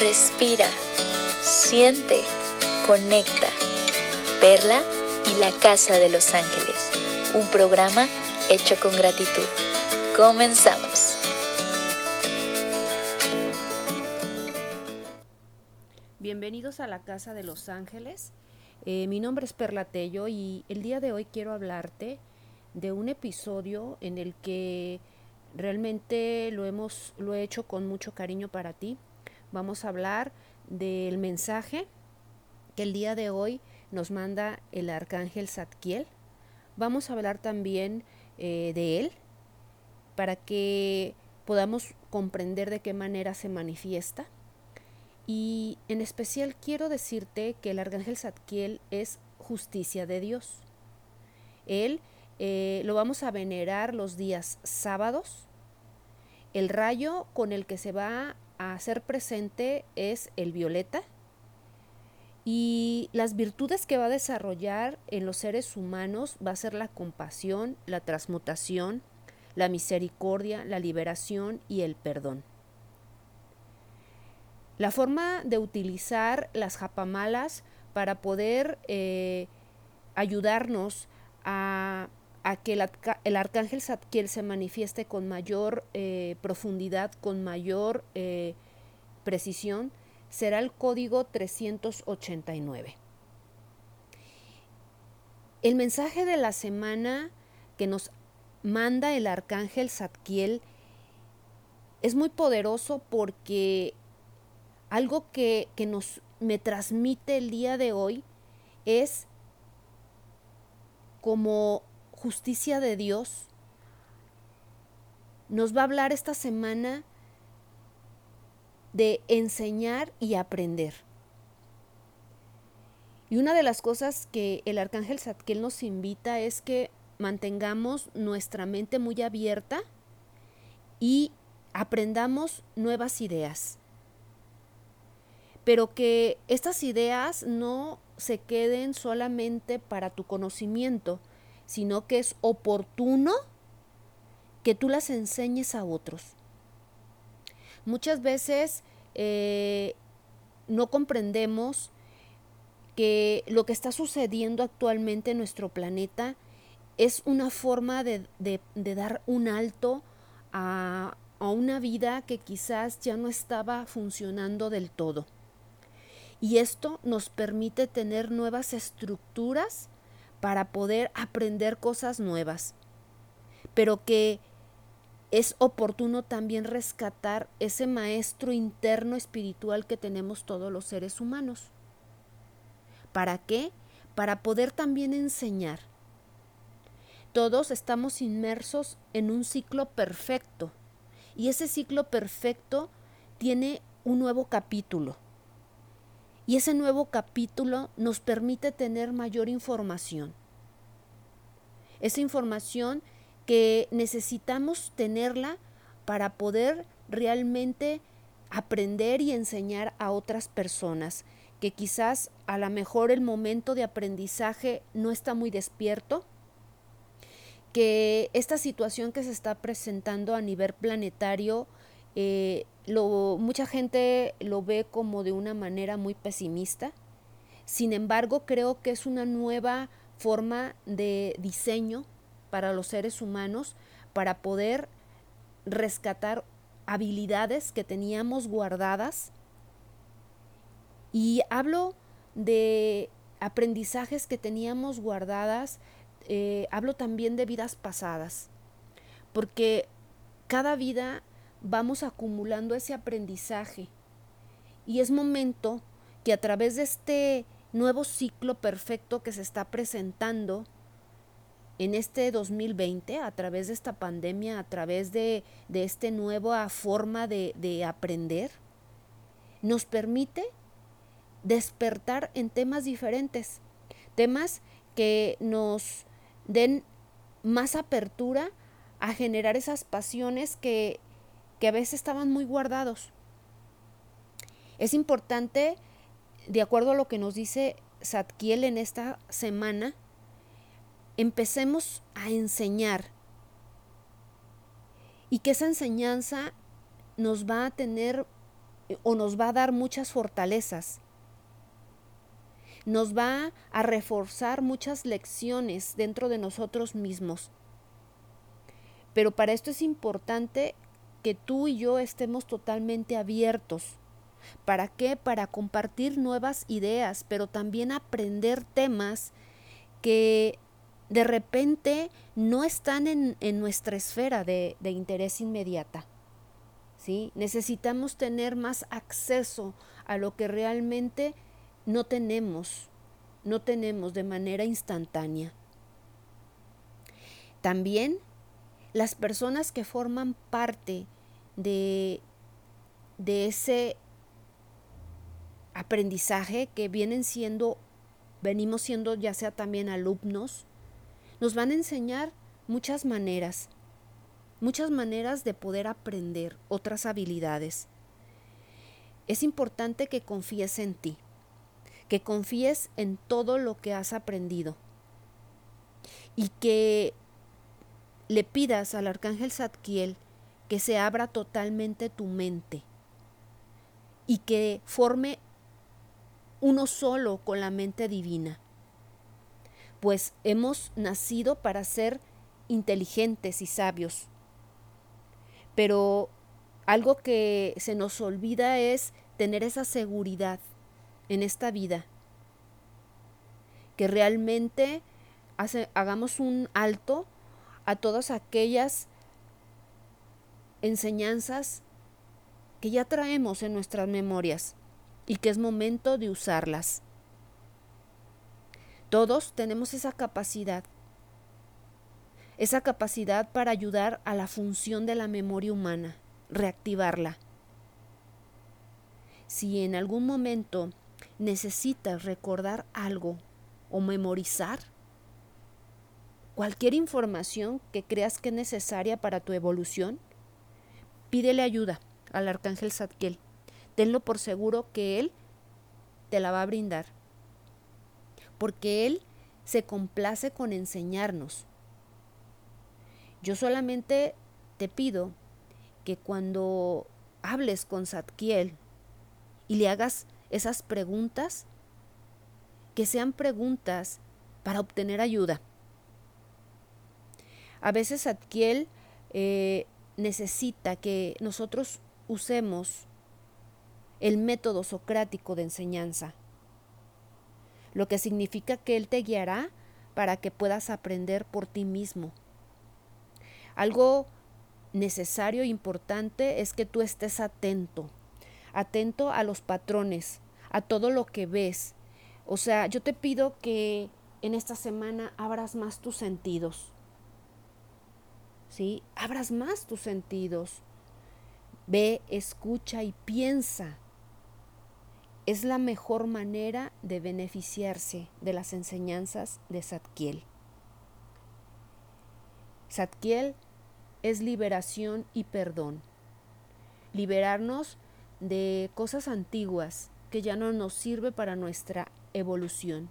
respira, siente, conecta. Perla y la Casa de los Ángeles, un programa hecho con gratitud. Comenzamos. Bienvenidos a la Casa de los Ángeles. Eh, mi nombre es Perla Tello y el día de hoy quiero hablarte de un episodio en el que realmente lo hemos lo he hecho con mucho cariño para ti. Vamos a hablar del mensaje que el día de hoy nos manda el arcángel Zadkiel. Vamos a hablar también eh, de él para que podamos comprender de qué manera se manifiesta. Y en especial quiero decirte que el arcángel Zadkiel es justicia de Dios. Él eh, lo vamos a venerar los días sábados. El rayo con el que se va a hacer presente es el violeta. Y las virtudes que va a desarrollar en los seres humanos va a ser la compasión, la transmutación, la misericordia, la liberación y el perdón. La forma de utilizar las japamalas para poder eh, ayudarnos a a que el, arcángel Zadkiel se manifieste con mayor eh, profundidad, con mayor eh, precisión, será el código 389. El mensaje de la semana que nos manda el arcángel Zadkiel es muy poderoso porque algo que, que nos me transmite el día de hoy es como justicia de Dios, nos va a hablar esta semana de enseñar y aprender. Y una de las cosas que el arcángel Zadkiel nos invita es que mantengamos nuestra mente muy abierta y aprendamos nuevas ideas. Pero que estas ideas no se queden solamente para tu conocimiento, sino que es oportuno que tú las enseñes a otros. Muchas veces eh, no comprendemos que lo que está sucediendo actualmente en nuestro planeta es una forma de, dar un alto a, a una vida que quizás ya no estaba funcionando del todo. Y esto nos permite tener nuevas estructuras para poder aprender cosas nuevas, pero que es oportuno también rescatar ese maestro interno espiritual que tenemos todos los seres humanos. ¿Para qué? Para poder también enseñar. Todos estamos inmersos en un ciclo perfecto y ese ciclo perfecto tiene un nuevo capítulo. Y ese nuevo capítulo nos permite tener mayor información. Esa información que necesitamos tenerla para poder realmente aprender y enseñar a otras personas, que quizás a lo mejor el momento de aprendizaje no está muy despierto, que esta situación que se está presentando a nivel planetario eh, lo, mucha gente lo ve como de una manera muy pesimista. Sin embargo, creo que es una nueva forma de diseño para los seres humanos para poder rescatar habilidades que teníamos guardadas. Y hablo de aprendizajes que teníamos guardadas, eh, hablo también de vidas pasadas, porque cada vida vamos acumulando ese aprendizaje. Y es momento que a través de este nuevo ciclo perfecto que se está presentando en este 2020, a través de esta pandemia, a través de, de esta nueva forma de, de aprender, nos permite despertar en temas diferentes, temas que nos den más apertura a generar esas pasiones que que a veces estaban muy guardados. Es importante, de acuerdo a lo que nos dice Zadkiel en esta semana, empecemos a enseñar y que esa enseñanza nos va a tener o nos va a dar muchas fortalezas. Nos va a reforzar muchas lecciones dentro de nosotros mismos. Pero para esto es importante que tú y yo estemos totalmente abiertos. ¿Para qué? Para compartir nuevas ideas, pero también aprender temas que de repente no están en, nuestra esfera de, de interés inmediata. ¿sí? Necesitamos tener más acceso a lo que realmente no tenemos, no tenemos de manera instantánea. También las personas que forman parte de, de ese aprendizaje que vienen siendo, venimos siendo ya sea también alumnos, nos van a enseñar muchas maneras, muchas maneras de poder aprender otras habilidades. Es importante que confíes en ti, que confíes en todo lo que has aprendido y que le pidas al arcángel Zadkiel que se abra totalmente tu mente y que forme uno solo con la mente divina. Pues hemos nacido para ser inteligentes y sabios. Pero algo que se nos olvida es tener esa seguridad en esta vida. Que realmente hagamos un alto a todas aquellas enseñanzas que ya traemos en nuestras memorias y que es momento de usarlas. Todos tenemos esa capacidad, esa capacidad para ayudar a la función de la memoria humana, reactivarla. Si en algún momento necesitas recordar algo o memorizar, cualquier información que creas que es necesaria para tu evolución, pídele ayuda al arcángel Zadkiel tenlo por seguro que Él te la va a brindar. Porque Él se complace con enseñarnos. Yo solamente te pido que cuando hables con Zadkiel y le hagas esas preguntas, que sean preguntas para obtener ayuda. A veces Zadkiel eh, necesita que nosotros usemos el método socrático de enseñanza, lo que significa que Él te guiará para que puedas aprender por ti mismo. Algo necesario e importante es que tú estés atento, atento a los patrones, a todo lo que ves. O sea, yo te pido que en esta semana abras más tus sentidos. ¿Sí? Abras más tus sentidos. Ve, escucha y piensa es la mejor manera de beneficiarse de las enseñanzas de Zadkiel. Zadkiel es liberación y perdón. Liberarnos de cosas antiguas que ya no nos sirve para nuestra evolución.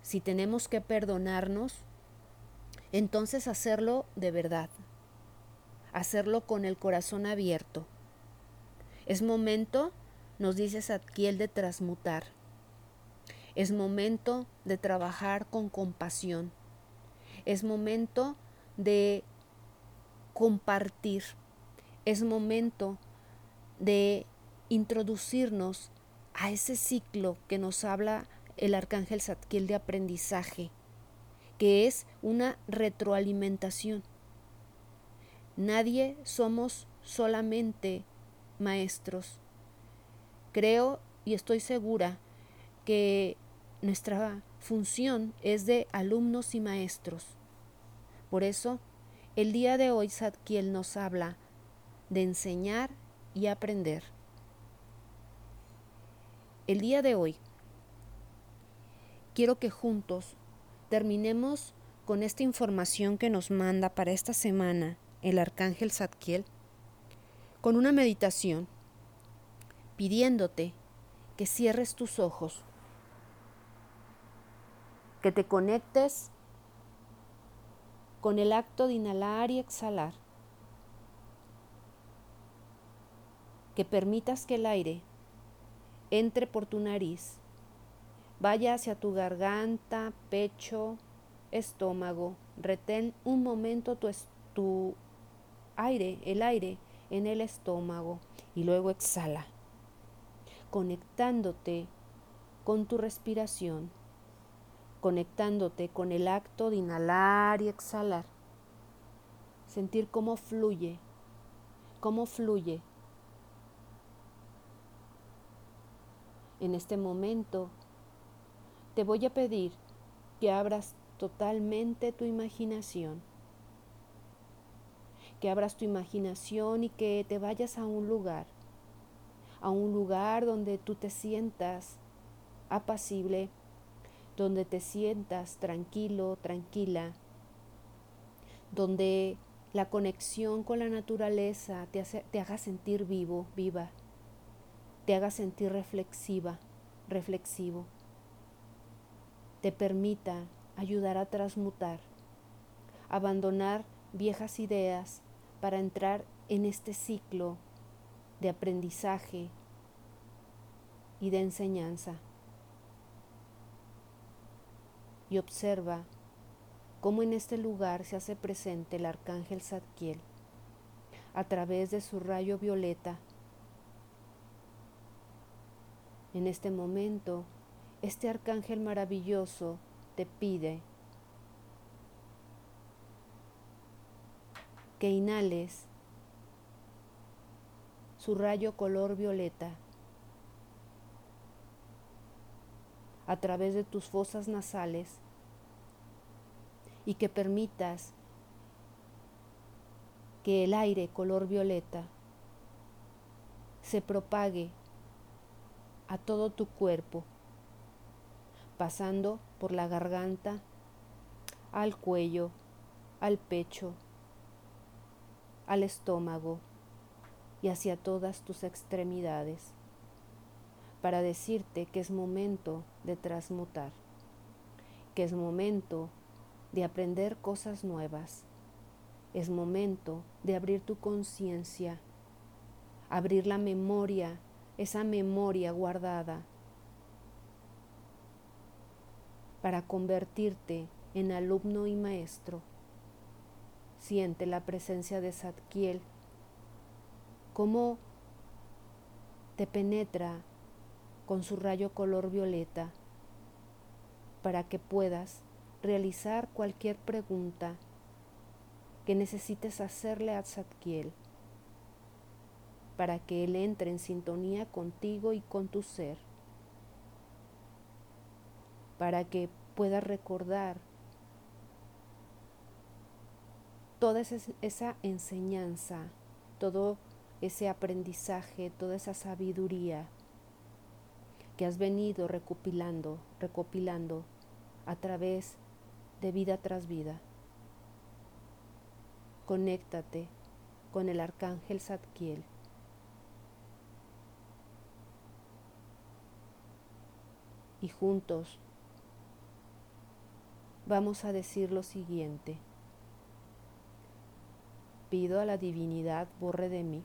Si tenemos que perdonarnos, entonces hacerlo de verdad, hacerlo con el corazón abierto. Es momento nos dice Zadkiel de transmutar. Es momento de trabajar con compasión. Es momento de compartir. Es momento de introducirnos a ese ciclo que nos habla el arcángel Zadkiel de aprendizaje, que es una retroalimentación. Nadie somos solamente maestros, Creo y estoy segura que nuestra función es de alumnos y maestros. Por eso, el día de hoy Sadkiel nos habla de enseñar y aprender. El día de hoy quiero que juntos terminemos con esta información que nos manda para esta semana el arcángel Zadkiel con una meditación pidiéndote que cierres tus ojos, que te conectes con el acto de inhalar y exhalar. que permitas que el aire entre por tu nariz, vaya hacia tu garganta, pecho, estómago. Retén un momento tu, tu aire, el aire en el estómago y luego exhala, conectándote con tu respiración, conectándote con el acto de inhalar y exhalar. Sentir cómo fluye, cómo fluye. En este momento te voy a pedir que abras totalmente tu imaginación. Que abras tu imaginación y que te vayas a un lugar, a un lugar donde tú te sientas apacible, donde te sientas tranquilo, tranquila, donde la conexión con la naturaleza te, haga sentir vivo, viva, te haga sentir reflexiva, reflexivo, te permita ayudar a transmutar, abandonar viejas ideas para entrar en este ciclo de aprendizaje y de enseñanza. Y observa cómo en este lugar se hace presente el arcángel Zadkiel a través de su rayo violeta. En este momento, este arcángel maravilloso te pide que inhales su rayo color violeta a través de tus fosas nasales y que permitas que el aire color violeta se propague a todo tu cuerpo, pasando por la garganta, al cuello, al pecho, al estómago y hacia todas tus extremidades, para decirte que es momento de transmutar, que es momento de aprender cosas nuevas, es momento de abrir tu conciencia, abrir la memoria, esa memoria guardada, para convertirte en alumno y maestro. Siente la presencia de Zadkiel, cómo te penetra con su rayo color violeta para que puedas realizar cualquier pregunta que necesites hacerle a Zadkiel para que él entre en sintonía contigo y con tu ser, para que puedas recordar toda esa, enseñanza, todo ese aprendizaje, toda esa sabiduría que has venido recopilando, recopilando a través de vida tras vida. Conéctate con el arcángel Zadkiel. Y juntos vamos a decir lo siguiente. Pido a la divinidad borre de mí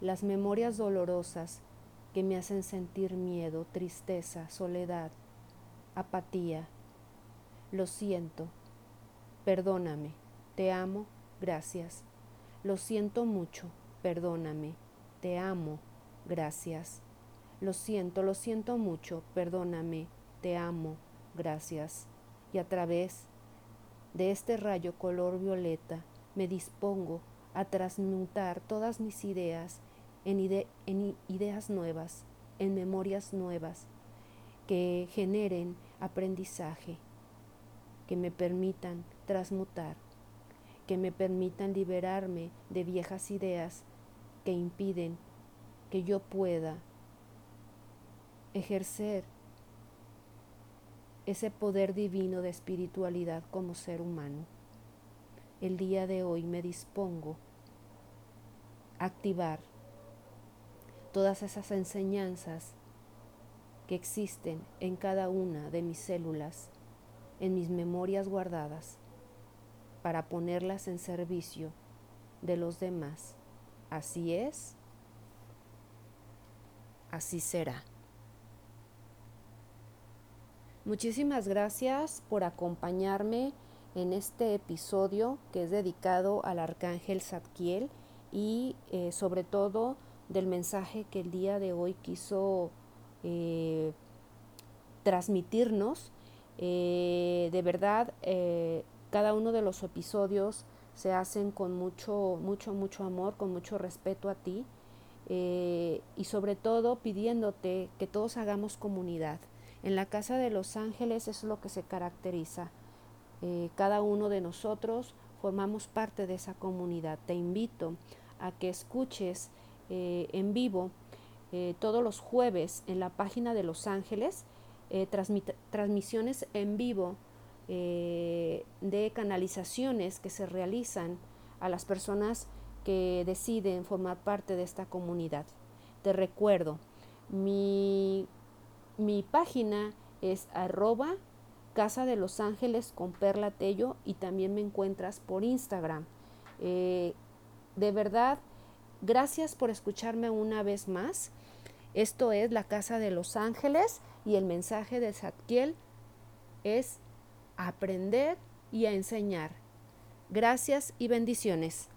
las memorias dolorosas que me hacen sentir miedo, tristeza, soledad, apatía. Lo siento, perdóname, te amo, gracias. Lo siento mucho, perdóname, te amo, gracias. Lo siento, lo siento mucho, perdóname, te amo, gracias. Y a través de este rayo color violeta, me dispongo a transmutar todas mis ideas en, ideas nuevas, en memorias nuevas, que generen aprendizaje, que me permitan transmutar, que me permitan liberarme de viejas ideas que impiden que yo pueda ejercer ese poder divino de espiritualidad como ser humano el día de hoy me dispongo a activar todas esas enseñanzas que existen en cada una de mis células, en mis memorias guardadas, para ponerlas en servicio de los demás. Así es, así será. Muchísimas gracias por acompañarme en este episodio que es dedicado al arcángel Zadkiel y eh, sobre todo del mensaje que el día de hoy quiso eh, transmitirnos. Eh, de verdad, cada uno de los episodios se hacen con mucho, mucho, mucho amor, con mucho respeto a ti y sobre todo pidiéndote que todos hagamos comunidad. En la Casa de los Ángeles es lo que se caracteriza. cada uno de nosotros formamos parte de esa comunidad. Te invito a que escuches eh, en vivo eh, todos los jueves en la página de Los Ángeles, eh, transmisiones en vivo de canalizaciones que se realizan a las personas que deciden formar parte de esta comunidad. Te recuerdo, mi, mi página es arroba Casa de Los Ángeles con Perla Tello y también me encuentras por Instagram. De verdad, gracias por escucharme una vez más. Esto es la Casa de los Ángeles y el mensaje de Zadkiel es aprender y a enseñar. Gracias y bendiciones.